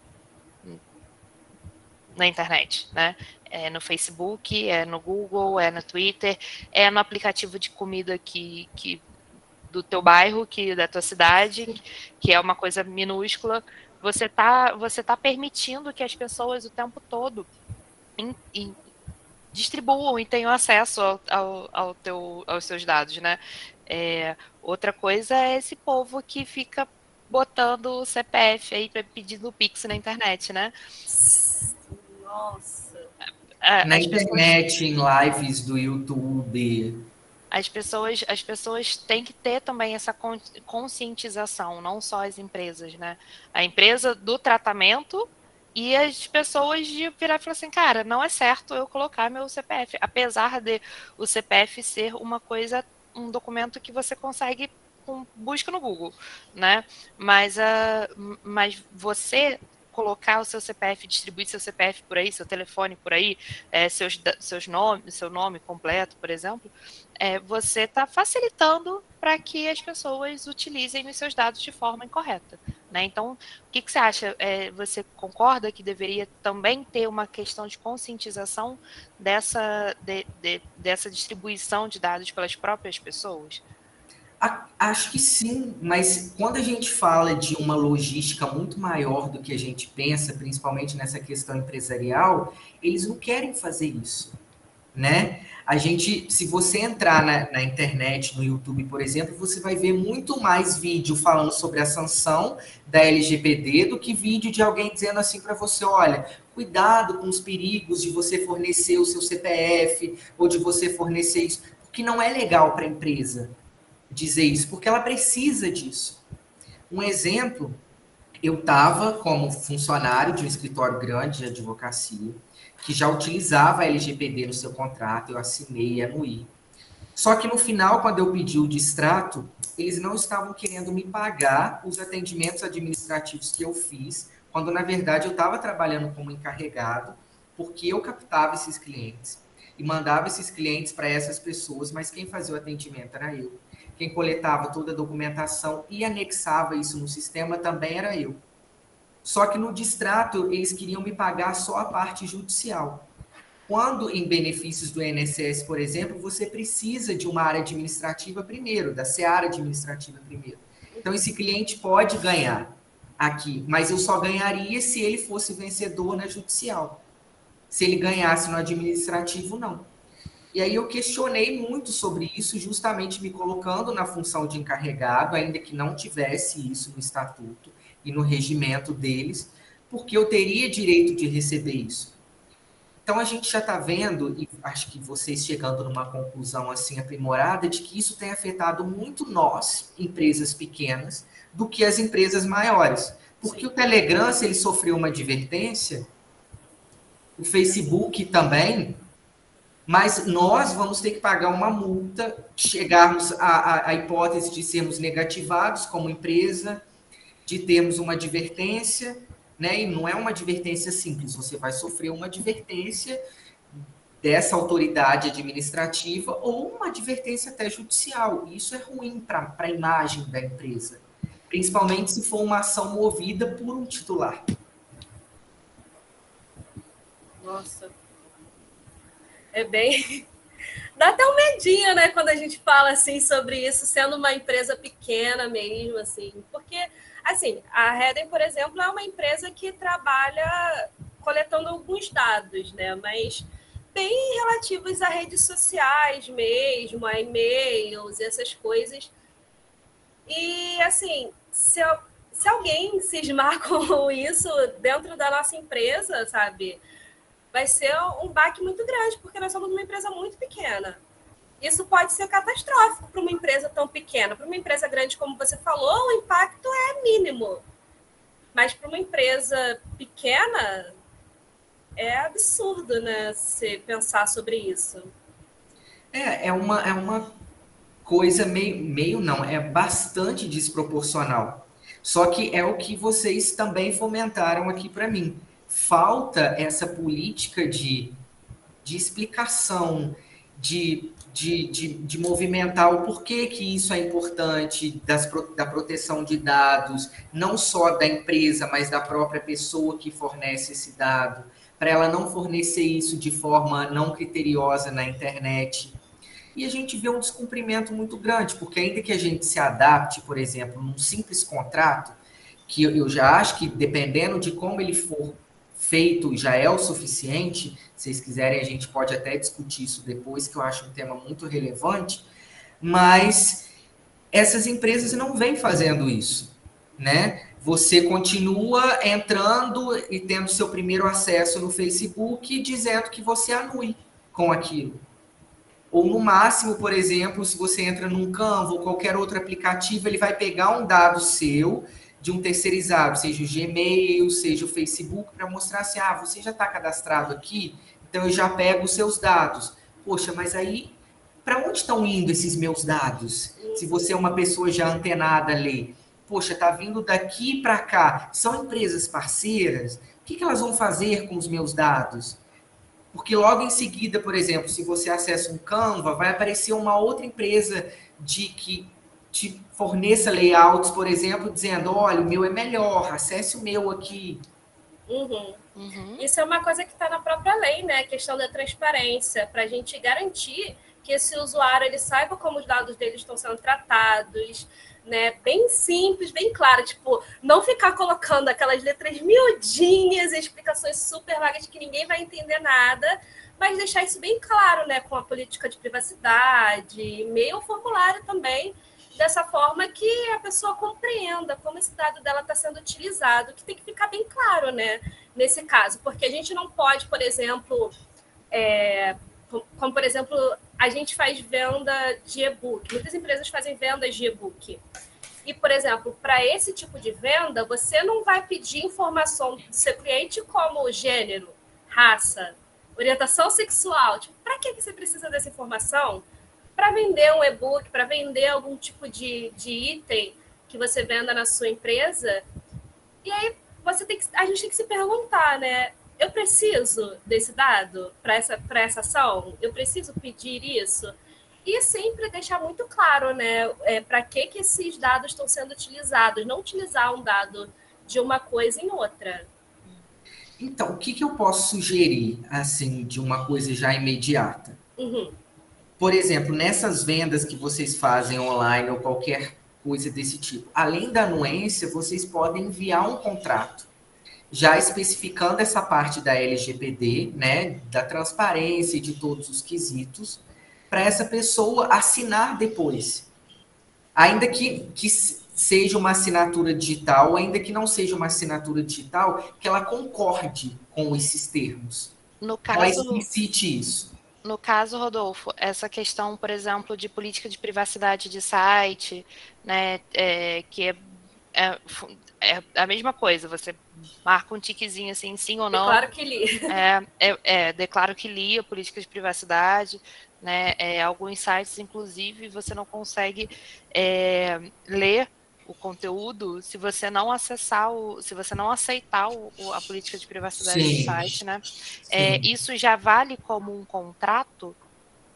na internet, né? É no Facebook, é no Google, é no Twitter, é no aplicativo de comida que, que do teu bairro, que da tua cidade, que é uma coisa minúscula. Você tá, você tá permitindo que as pessoas o tempo todo in, in, distribuam e tenham acesso ao, ao, ao, teu, aos seus dados, né? É, outra coisa é esse povo que fica botando o CPF aí pedindo Pix na internet, né? Nossa. É, Na internet, pessoas... em lives do YouTube. As pessoas, as pessoas têm que ter também essa conscientização, não só as empresas, né? A empresa do tratamento e as pessoas de virar e falar assim, cara, não é certo eu colocar meu CPF, apesar de o CPF ser uma coisa um documento que você consegue com busca no Google, né? Mas, uh, mas você colocar o seu CPF, distribuir seu CPF por aí, seu telefone por aí, é, seus, seus nomes, seu nome completo, por exemplo, é, você está facilitando para que as pessoas utilizem os seus dados de forma incorreta. Né? Então, o que, que você acha? É, você concorda que deveria também ter uma questão de conscientização dessa, de, de, dessa distribuição de dados pelas próprias pessoas? Acho que sim, mas quando a gente fala de uma logística muito maior do que a gente pensa, principalmente nessa questão empresarial, eles não querem fazer isso, né? A gente, se você entrar na, na, internet, no YouTube, por exemplo, você vai ver muito mais vídeo falando sobre a sanção da LGPD do que vídeo de alguém dizendo assim para você, olha, cuidado com os perigos de você fornecer o seu CPF ou de você fornecer isso, porque não é legal para a empresa dizer isso, porque ela precisa disso. Um exemplo, eu estava como funcionário de um escritório grande de advocacia, que já utilizava a LGPD no seu contrato, eu assinei e anuí. Só que no final, quando eu pedi o distrato, eles não estavam querendo me pagar os atendimentos administrativos que eu fiz, quando na verdade eu estava trabalhando como encarregado, porque eu captava esses clientes e mandava esses clientes para essas pessoas, mas quem fazia o atendimento era eu. Quem coletava toda a documentação e anexava isso no sistema também era eu. Só que no distrato eles queriam me pagar só a parte judicial. Quando em benefícios do INSS, por exemplo, você precisa de uma área administrativa primeiro, da seara administrativa primeiro. Então esse cliente pode ganhar aqui, mas eu só ganharia se ele fosse vencedor na judicial. Se ele ganhasse no administrativo, não. E aí eu questionei muito sobre isso, justamente me colocando na função de encarregado, ainda que não tivesse isso no estatuto e no regimento deles, porque eu teria direito de receber isso. Então a gente já está vendo, e acho que vocês chegando numa conclusão assim aprimorada, de que isso tem afetado muito nós, empresas pequenas, do que as empresas maiores. Porque Sim. o Telegram, se ele sofreu uma advertência, o Facebook também, mas nós vamos ter que pagar uma multa, chegarmos à, à, hipótese de sermos negativados como empresa, de termos uma advertência, né? E não é uma advertência simples, você vai sofrer uma advertência dessa autoridade administrativa ou uma advertência até judicial. Isso é ruim para a imagem da empresa, principalmente se for uma ação movida por um titular. Nossa, é bem. Dá até um medinho, né, quando a gente fala assim sobre isso, sendo uma empresa pequena mesmo, assim, porque, assim, a Redden, por exemplo, é uma empresa que trabalha coletando alguns dados, né, mas bem relativos a redes sociais mesmo, a e-mails, essas coisas. E, assim, se, se alguém cismar com isso dentro da nossa empresa, sabe? Vai ser um baque muito grande, porque nós somos uma empresa muito pequena. Isso pode ser catastrófico para uma empresa tão pequena. Para uma empresa grande, como você falou, o impacto é mínimo. Mas para uma empresa pequena, é absurdo, né? Se pensar sobre isso. É, é uma, é uma coisa meio, meio não, é bastante desproporcional. Só que é o que vocês também fomentaram aqui para mim falta essa política de, de explicação, de, de, de, de, movimentar o porquê que isso é importante das, da proteção de dados, não só da empresa, mas da própria pessoa que fornece esse dado, para ela não fornecer isso de forma não criteriosa na internet. E a gente vê um descumprimento muito grande, porque ainda que a gente se adapte, por exemplo, num simples contrato, que eu já acho que dependendo de como ele for feito já é o suficiente. Se vocês quiserem, a gente pode até discutir isso depois, que eu acho um tema muito relevante. Mas essas empresas não vêm fazendo isso, né? Você continua entrando e tendo seu primeiro acesso no Facebook dizendo que você anui com aquilo. Ou no máximo, por exemplo, se você entra num Canva ou qualquer outro aplicativo, ele vai pegar um dado seu de um terceirizado, seja o Gmail, seja o Facebook, para mostrar assim, ah, você já está cadastrado aqui, então eu já pego os seus dados. Poxa, mas aí para onde estão indo esses meus dados? Se você é uma pessoa já antenada ali, poxa, está vindo daqui para cá, são empresas parceiras, o que, que elas vão fazer com os meus dados? Porque logo em seguida, por exemplo, se você acessa um Canva, vai aparecer uma outra empresa de que te forneça layouts, por exemplo, dizendo, olha, o meu é melhor, acesse o meu aqui. Uhum. Uhum. Isso é uma coisa que está na própria lei, né? A questão da transparência, para a gente garantir que esse usuário ele saiba como os dados dele estão sendo tratados, né? Bem simples, bem claro, tipo, não ficar colocando aquelas letras miudinhas e explicações super vagas que ninguém vai entender nada, mas deixar isso bem claro, né, com a política de privacidade, e-mail, formulário também, dessa forma que a pessoa compreenda como esse dado dela está sendo utilizado, que tem que ficar bem claro, né, nesse caso, porque a gente não pode, por exemplo, é, como por exemplo, a gente faz venda de e-book. Muitas empresas fazem vendas de e-book. E, por exemplo, para esse tipo de venda, você não vai pedir informação do seu cliente como gênero, raça, orientação sexual. Tipo, para que você precisa dessa informação? Para vender um e-book, para vender algum tipo de, de item que você venda na sua empresa. E aí você tem que, a gente tem que se perguntar, né? eu preciso desse dado para essa, essa ação? Eu preciso pedir isso? E sempre deixar muito claro, né, é, para que, que esses dados estão sendo utilizados, não utilizar um dado de uma coisa em outra. Então, o que, que eu posso sugerir, assim, de uma coisa já imediata? Uhum. Por exemplo, nessas vendas que vocês fazem online ou qualquer coisa desse tipo, além da anuência, vocês podem enviar um contrato já especificando essa parte da LGPD, né, da transparência e de todos os quesitos, para essa pessoa assinar depois. Ainda que, que seja uma assinatura digital, ainda que não seja uma assinatura digital, que ela concorde com esses termos. No caso, ela explicite isso. No caso, Rodolfo, essa questão, por exemplo, de política de privacidade de site, né, é, que é, é, é a mesma coisa, você marca um tiquezinho assim, sim ou não. Declaro que li. É, é, é declaro que li a política de privacidade, né? É, alguns sites, inclusive, você não consegue ler o conteúdo se você não acessar o, se você não aceitar o, a política de privacidade Sim. do site, né? É, isso já vale como um contrato,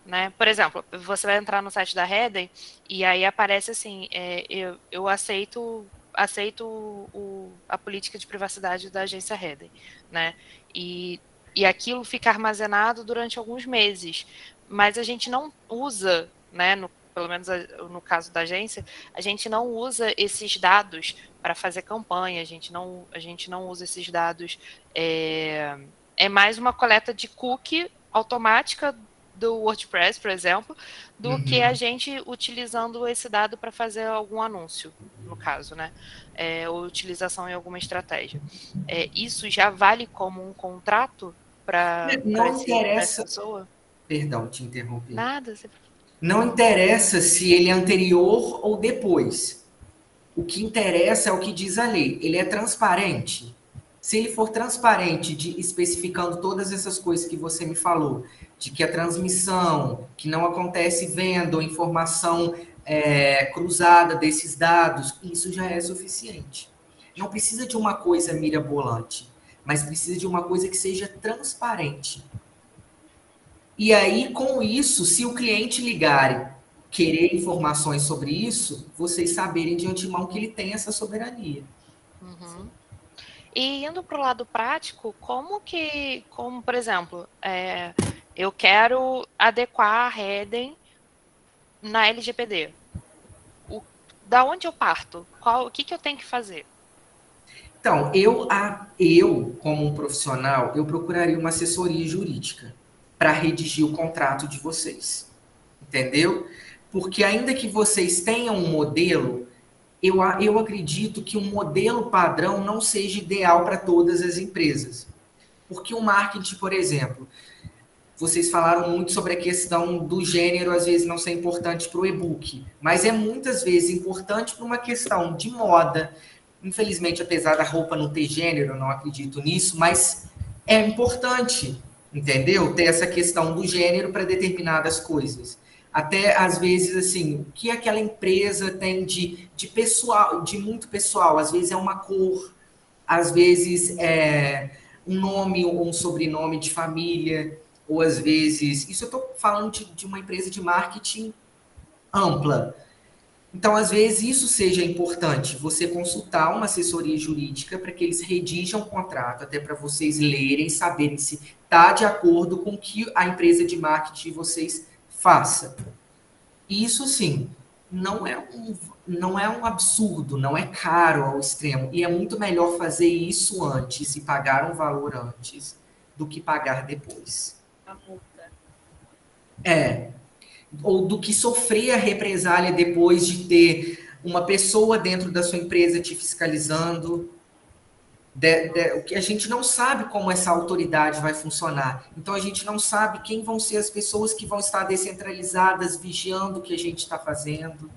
né? Por exemplo, você vai entrar no site da Redden e aí aparece assim, é, eu, eu aceito aceito o, a política de privacidade da agência Redden, né? E, e aquilo fica armazenado durante alguns meses, mas a gente não usa, né? No, pelo menos no caso da agência, a gente não usa esses dados para fazer campanha, a gente não, a gente não usa esses dados. É, é mais uma coleta de cookie automática do WordPress, por exemplo, do uhum. que a gente utilizando esse dado para fazer algum anúncio, no caso, né? É, ou utilização em alguma estratégia. É, isso já vale como um contrato para não interessa pessoa? Perdão, te interrompi. Nada. Você... Não interessa se ele é anterior ou depois. O que interessa é o que diz a lei. Ele é transparente. Se ele for transparente, de, especificando todas essas coisas que você me falou, de que a transmissão, que não acontece venda ou informação é, cruzada desses dados, isso já é suficiente. Não precisa de uma coisa mirabolante, mas precisa de uma coisa que seja transparente. E aí, com isso, se o cliente ligar querer informações sobre isso, vocês saberem de antemão que ele tem essa soberania. Uhum. E indo para o lado prático, como que, como por exemplo, é, eu quero adequar a Redden na LGPD. O, da onde eu parto? Qual, o que, que eu tenho que fazer? Então, eu, a, eu, como um profissional, eu procuraria uma assessoria jurídica para redigir o contrato de vocês. Entendeu? Porque ainda que vocês tenham um modelo, eu, eu acredito que um modelo padrão não seja ideal para todas as empresas. Porque o marketing, por exemplo, vocês falaram muito sobre a questão do gênero, às vezes não ser importante para o e-book, mas é muitas vezes importante para uma questão de moda. Infelizmente, apesar da roupa não ter gênero, eu não acredito nisso, mas é importante, entendeu? Ter essa questão do gênero para determinadas coisas. até às vezes assim, o que aquela empresa tem de, de pessoal, de muito pessoal, às vezes é uma cor, às vezes é um nome ou um sobrenome de família, ou às vezes. Isso eu estou falando de, de uma empresa de marketing ampla. Então, às vezes, isso seja importante, você consultar uma assessoria jurídica para que eles redigam o contrato, até para vocês lerem, saberem se está de acordo com o que a empresa de marketing de vocês faça. Isso, sim, não é um, não é um absurdo, não é caro ao extremo. E é muito melhor fazer isso antes e pagar um valor antes do que pagar depois. A multa. É. Ou do que sofrer a represália depois de ter uma pessoa dentro da sua empresa te fiscalizando. De, de, o que a gente não sabe como essa autoridade vai funcionar. Então a gente não sabe quem vão ser as pessoas que vão estar descentralizadas vigiando o que a gente está fazendo.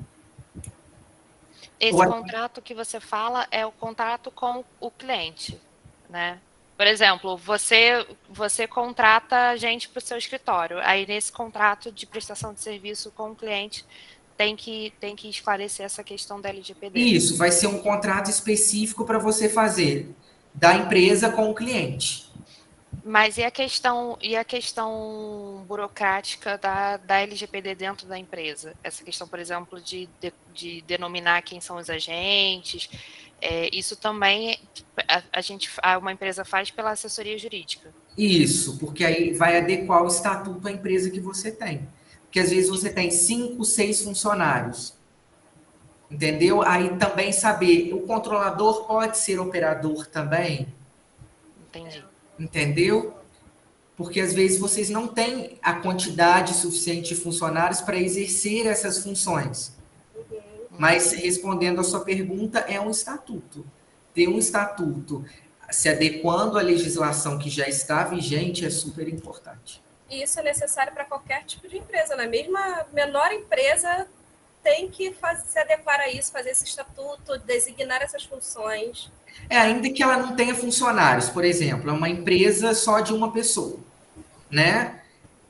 Esse contrato que você fala é o contrato com o cliente, né? Por exemplo, você você contrata gente para o seu escritório. Aí nesse contrato de prestação de serviço com o cliente tem que tem que esclarecer essa questão da LGPD. Isso, vai ser um contrato específico para você fazer da empresa com o cliente. Mas e a questão e a questão burocrática da, da LGPD dentro da empresa? Essa questão, por exemplo, de, de, de denominar quem são os agentes, é, isso também a, a gente a, uma empresa faz pela assessoria jurídica. Isso, porque aí vai adequar o estatuto à empresa que você tem. Porque às vezes você tem cinco, seis funcionários. Entendeu? Aí também saber, o controlador pode ser operador também. Entendi entendeu? Porque às vezes vocês não têm a quantidade suficiente de funcionários para exercer essas funções. Mas respondendo a sua pergunta, é um estatuto. Ter um estatuto se adequando à legislação que já está vigente é super importante. E isso é necessário para qualquer tipo de empresa, né? Mesmo a menor empresa tem que fazer, se adequar a isso, fazer esse estatuto, designar essas funções. É, ainda que ela não tenha funcionários, por exemplo, é uma empresa só de uma pessoa, né?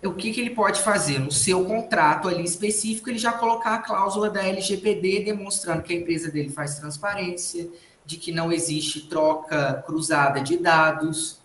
O que, que ele pode fazer? No seu contrato ali específico, ele já colocar a cláusula da LGPD demonstrando que a empresa dele faz transparência, de que não existe troca cruzada de dados.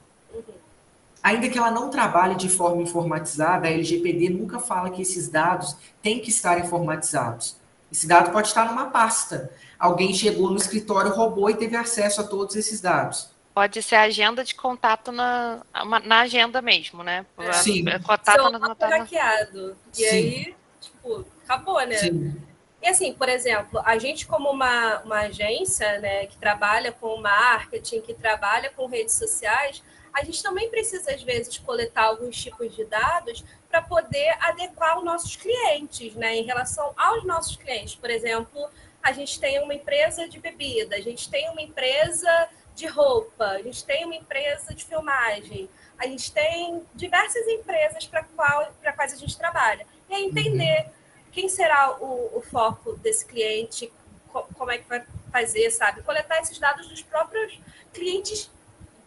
Ainda que ela não trabalhe de forma informatizada, a LGPD nunca fala que esses dados têm que estar informatizados. Esse dado pode estar numa pasta. Alguém chegou no escritório, roubou e teve acesso a todos esses dados. Pode ser agenda de contato na, na agenda mesmo, né? Sim. Contato Seu no, tá hackeado. E Sim. aí, tipo, acabou, né? Sim. E assim, por exemplo, a gente como uma, uma agência né, que trabalha com marketing, que trabalha com redes sociais, a gente também precisa, às vezes, coletar alguns tipos de dados para poder adequar os nossos clientes, né? Em relação aos nossos clientes. Por exemplo, a gente tem uma empresa de bebida, a gente tem uma empresa de roupa, a gente tem uma empresa de filmagem, a gente tem diversas empresas para qual, quais a gente trabalha. E aí entender uhum. quem será o, o, foco desse cliente, como é que vai fazer, sabe? Coletar esses dados dos próprios clientes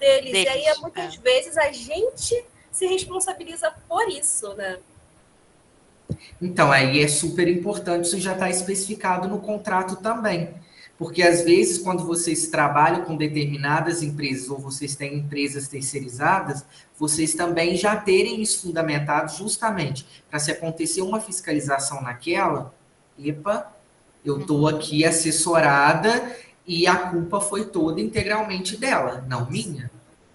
deles. deles. E aí, muitas é. vezes, a gente se responsabiliza por isso, né? Então, aí é super importante, isso já está especificado no contrato também. Porque às vezes, quando vocês trabalham com determinadas empresas ou vocês têm empresas terceirizadas, vocês também já terem isso fundamentado justamente para se acontecer uma fiscalização naquela, epa, eu estou uhum. aqui assessorada e a culpa foi toda integralmente dela, não minha.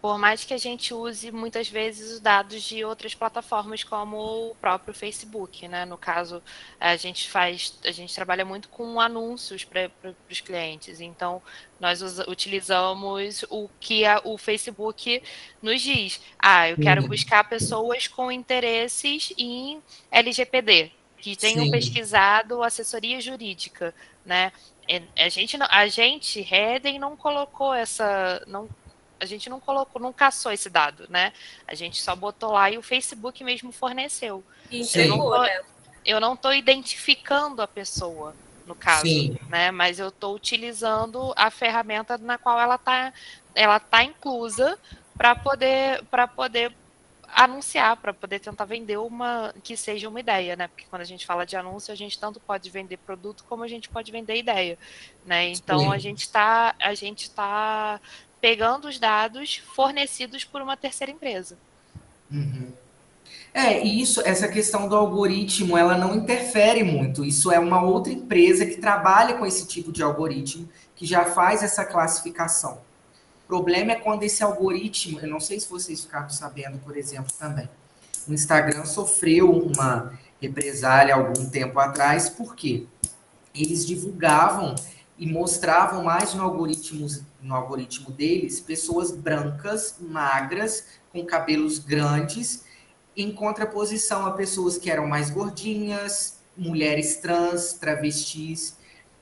Por mais que a gente use muitas vezes os dados de outras plataformas como o próprio Facebook, né? No caso, a gente faz, a gente trabalha muito com anúncios para os clientes. Então, nós utilizamos o que a, o Facebook nos diz. Ah, eu quero uhum. buscar pessoas com interesses em LGPD, que tenham Sim. pesquisado assessoria jurídica, né? A gente, a gente, Reden, não colocou essa. Não, a gente não colocou, não caçou esse dado, né? A gente só botou lá e o Facebook mesmo forneceu. Eu não, tô, eu não tô identificando a pessoa, no caso, Sim. né? Mas eu estou utilizando a ferramenta na qual ela está ela tá inclusa para poder para poder anunciar, para poder tentar vender uma que seja uma ideia, né? Porque quando a gente fala de anúncio, a gente tanto pode vender produto como a gente pode vender ideia, né? Então Sim. a gente está a gente está pegando os dados fornecidos por uma terceira empresa. Uhum. É, e isso, essa questão do algoritmo, ela não interfere muito. Isso é uma outra empresa que trabalha com esse tipo de algoritmo, que já faz essa classificação. O problema é quando esse algoritmo, eu não sei se vocês ficaram sabendo, por exemplo, também. O Instagram sofreu uma represália algum tempo atrás, porque eles divulgavam e mostravam mais no algoritmo, no algoritmo deles pessoas brancas, magras, com cabelos grandes em contraposição a pessoas que eram mais gordinhas, mulheres trans, travestis.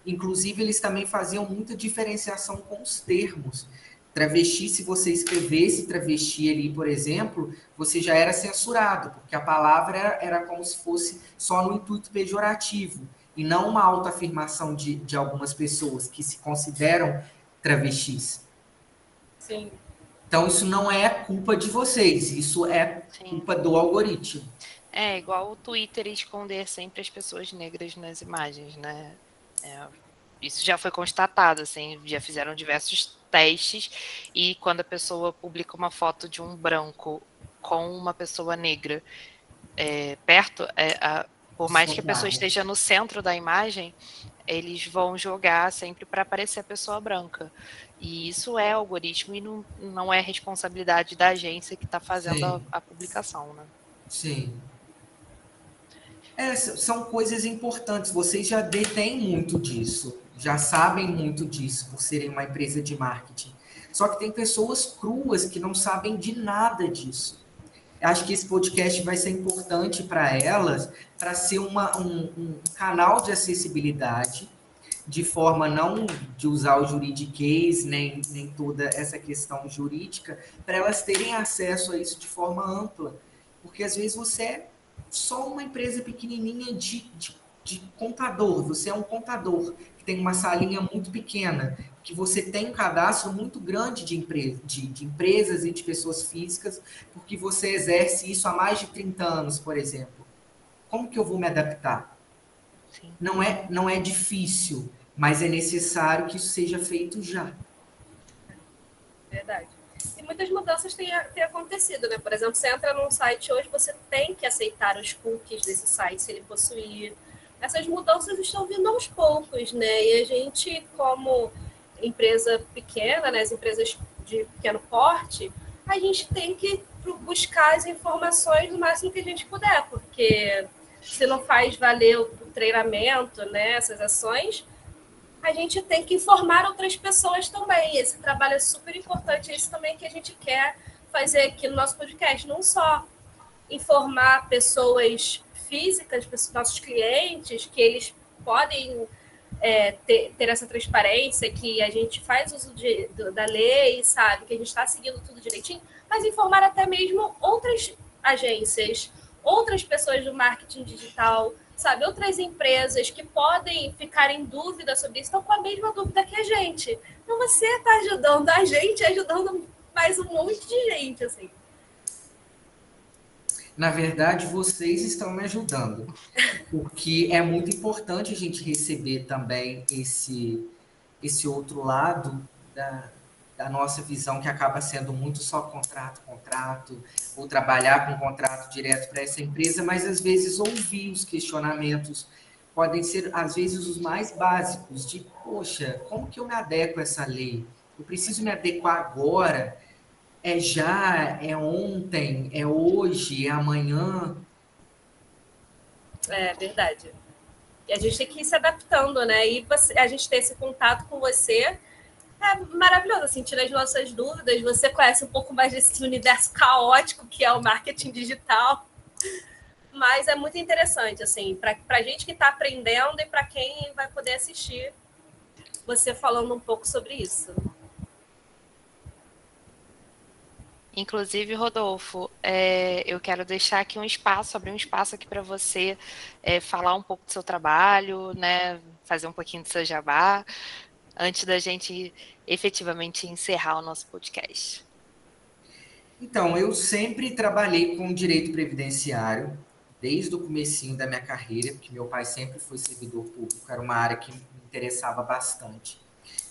Inclusive, eles também faziam muita diferenciação com os termos. Travesti, se você escrevesse travesti ali, por exemplo, você já era censurado, porque a palavra era como se fosse só no intuito pejorativo, e não uma autoafirmação de, de algumas pessoas que se consideram travestis. Sim. Então, isso não é culpa de vocês, isso é Sim. culpa do algoritmo. É, igual o Twitter esconder sempre as pessoas negras nas imagens, né? É, isso já foi constatado, assim, já fizeram diversos testes e quando a pessoa publica uma foto de um branco com uma pessoa negra é, perto, é, a, por mais que a pessoa esteja no centro da imagem, eles vão jogar sempre para aparecer a pessoa branca. E isso é algoritmo e não, não é responsabilidade da agência que está fazendo a, a, publicação, né? Sim. É, são coisas importantes. Vocês já detêm muito disso, já sabem muito disso por serem uma empresa de marketing. Só que tem pessoas cruas que não sabem de nada disso. Acho que esse podcast vai ser importante para elas, para ser uma, um, um canal de acessibilidade de forma não de usar o juridiquês, nem, nem toda essa questão jurídica, para elas terem acesso a isso de forma ampla. Porque às vezes você é só uma empresa pequenininha de, de, de contador, você é um contador que tem uma salinha muito pequena, que você tem um cadastro muito grande de, empresa, de, de empresas e de pessoas físicas, porque você exerce isso há mais de 30 anos, por exemplo. Como que eu vou me adaptar? Não é, não é difícil, mas é necessário que isso seja feito já. Verdade. E muitas mudanças têm, têm acontecido, né? Por exemplo, você entra num site hoje, você tem que aceitar os cookies desse site, se ele possuir. Essas mudanças estão vindo aos poucos, né? E a gente, como empresa pequena, né, as empresas de pequeno porte, a gente tem que buscar as informações no máximo que a gente puder, porque se não faz valer o treinamento, né, essas ações, a gente tem que informar outras pessoas também. Esse trabalho é super importante, é isso também que a gente quer fazer aqui no nosso podcast, não só informar pessoas físicas, nossos clientes, que eles podem é, ter, ter, essa transparência, que a gente faz uso de, do, da lei, sabe, que a gente está seguindo tudo direitinho, mas informar até mesmo outras agências, outras pessoas do marketing digital, sabe, outras empresas que podem ficar em dúvida sobre isso, estão com a mesma dúvida que a gente. Então você está ajudando a gente, ajudando mais um monte de gente, assim. Na verdade, vocês estão me ajudando, porque é muito importante a gente receber também esse, esse outro lado da, da nossa visão que acaba sendo muito só contrato, contrato, ou trabalhar com contrato direto para essa empresa, mas às vezes ouvir os questionamentos podem ser, às vezes, os mais básicos, de, poxa, como que eu me adequo a essa lei? Eu preciso me adequar agora? É já? É ontem? É hoje? É amanhã? É verdade. E a gente tem que ir se adaptando, né? E você, a gente ter esse contato com você é maravilhoso, assim, tira as nossas dúvidas. Você conhece um pouco mais desse universo caótico que é o marketing digital. Mas é muito interessante, assim, para a gente que está aprendendo e para quem vai poder assistir você falando um pouco sobre isso. Inclusive, Rodolfo, é, eu quero deixar aqui um espaço, abrir um espaço aqui para você é, falar um pouco do seu trabalho, né, fazer um pouquinho do seu jabá, antes da gente efetivamente encerrar o nosso podcast. Então, eu sempre trabalhei com direito previdenciário, desde o comecinho da minha carreira, porque meu pai sempre foi servidor público, era uma área que me interessava bastante.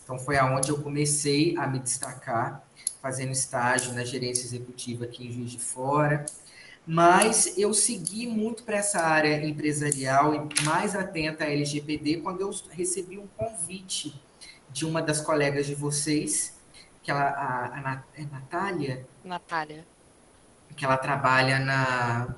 Então, foi aonde eu comecei a me destacar, fazendo estágio na gerência executiva aqui em Juiz de Fora, mas eu segui muito para essa área empresarial e mais atenta à LGPD quando eu recebi um convite de uma das colegas de vocês, que ela, a, a, é Natália? Natália. Que ela trabalha na,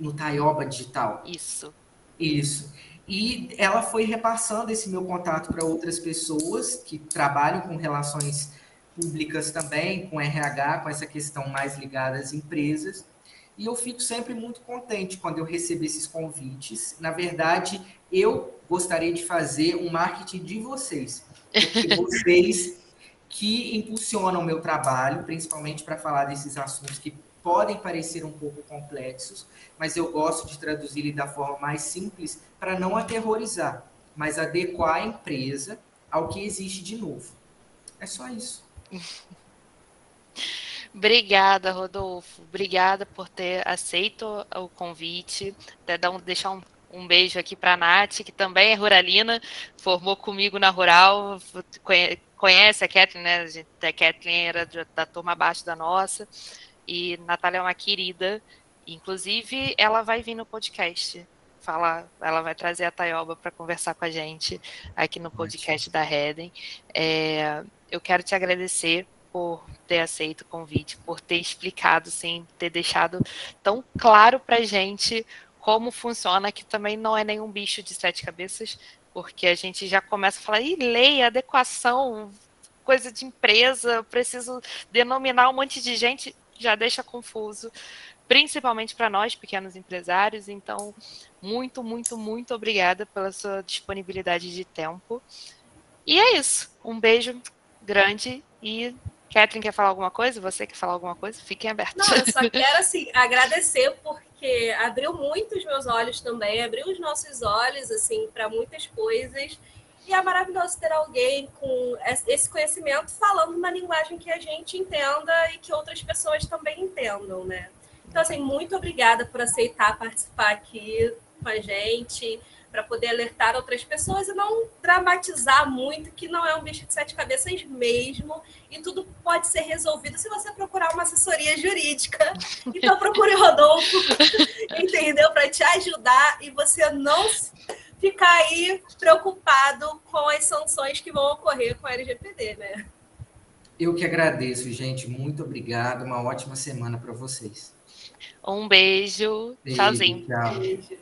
no Taioba Digital. Isso. Isso. E ela foi repassando esse meu contato para outras pessoas que trabalham com relações públicas também, com RH, com essa questão mais ligada às empresas. E eu fico sempre muito contente quando eu recebo esses convites. Na verdade, eu gostaria de fazer um marketing de vocês. Porque vocês que impulsionam o meu trabalho, principalmente para falar desses assuntos que podem parecer um pouco complexos, mas eu gosto de traduzir da forma mais simples para não aterrorizar, mas adequar a empresa ao que existe de novo. É só isso. Obrigada, Rodolfo. Obrigada por ter aceito o convite. Até dar um, deixar um, um beijo aqui para a Nath, que também é ruralina, formou comigo na Rural, conhece a Kathleen, né? A Kathleen era da turma abaixo da nossa. E Natália é uma querida. Inclusive, ela vai vir no podcast. Falar, ela vai trazer a Taioba para conversar com a gente aqui no podcast da Reden. É, eu quero te agradecer por ter aceito o convite, por ter explicado, sim, ter deixado tão claro para gente como funciona, que também não é nenhum bicho de sete cabeças, porque a gente já começa a falar, e lei, adequação, coisa de empresa, preciso denominar um monte de gente, já deixa confuso, principalmente para nós, pequenos empresários. Então, muito, muito, muito obrigada pela sua disponibilidade de tempo. E é isso. Um beijo grande e Catherine quer falar alguma coisa? Você quer falar alguma coisa? Fiquem abertos. Não, eu só quero assim, agradecer porque abriu muito os meus olhos também, abriu os nossos olhos assim para muitas coisas. E é maravilhoso ter alguém com esse conhecimento falando uma linguagem que a gente entenda e que outras pessoas também entendam, né? Então, assim, muito obrigada por aceitar participar aqui com a gente para poder alertar outras pessoas e não dramatizar muito que não é um bicho de sete cabeças mesmo e tudo pode ser resolvido se você procurar uma assessoria jurídica. Então procure o Rodolfo, entendeu? Para te ajudar e você não ficar aí preocupado com as sanções que vão ocorrer com a LGPD, né? Eu que agradeço, gente. Muito obrigado. Uma ótima semana para vocês. Um beijo. beijo Tchauzinho. Tchau. Beijo.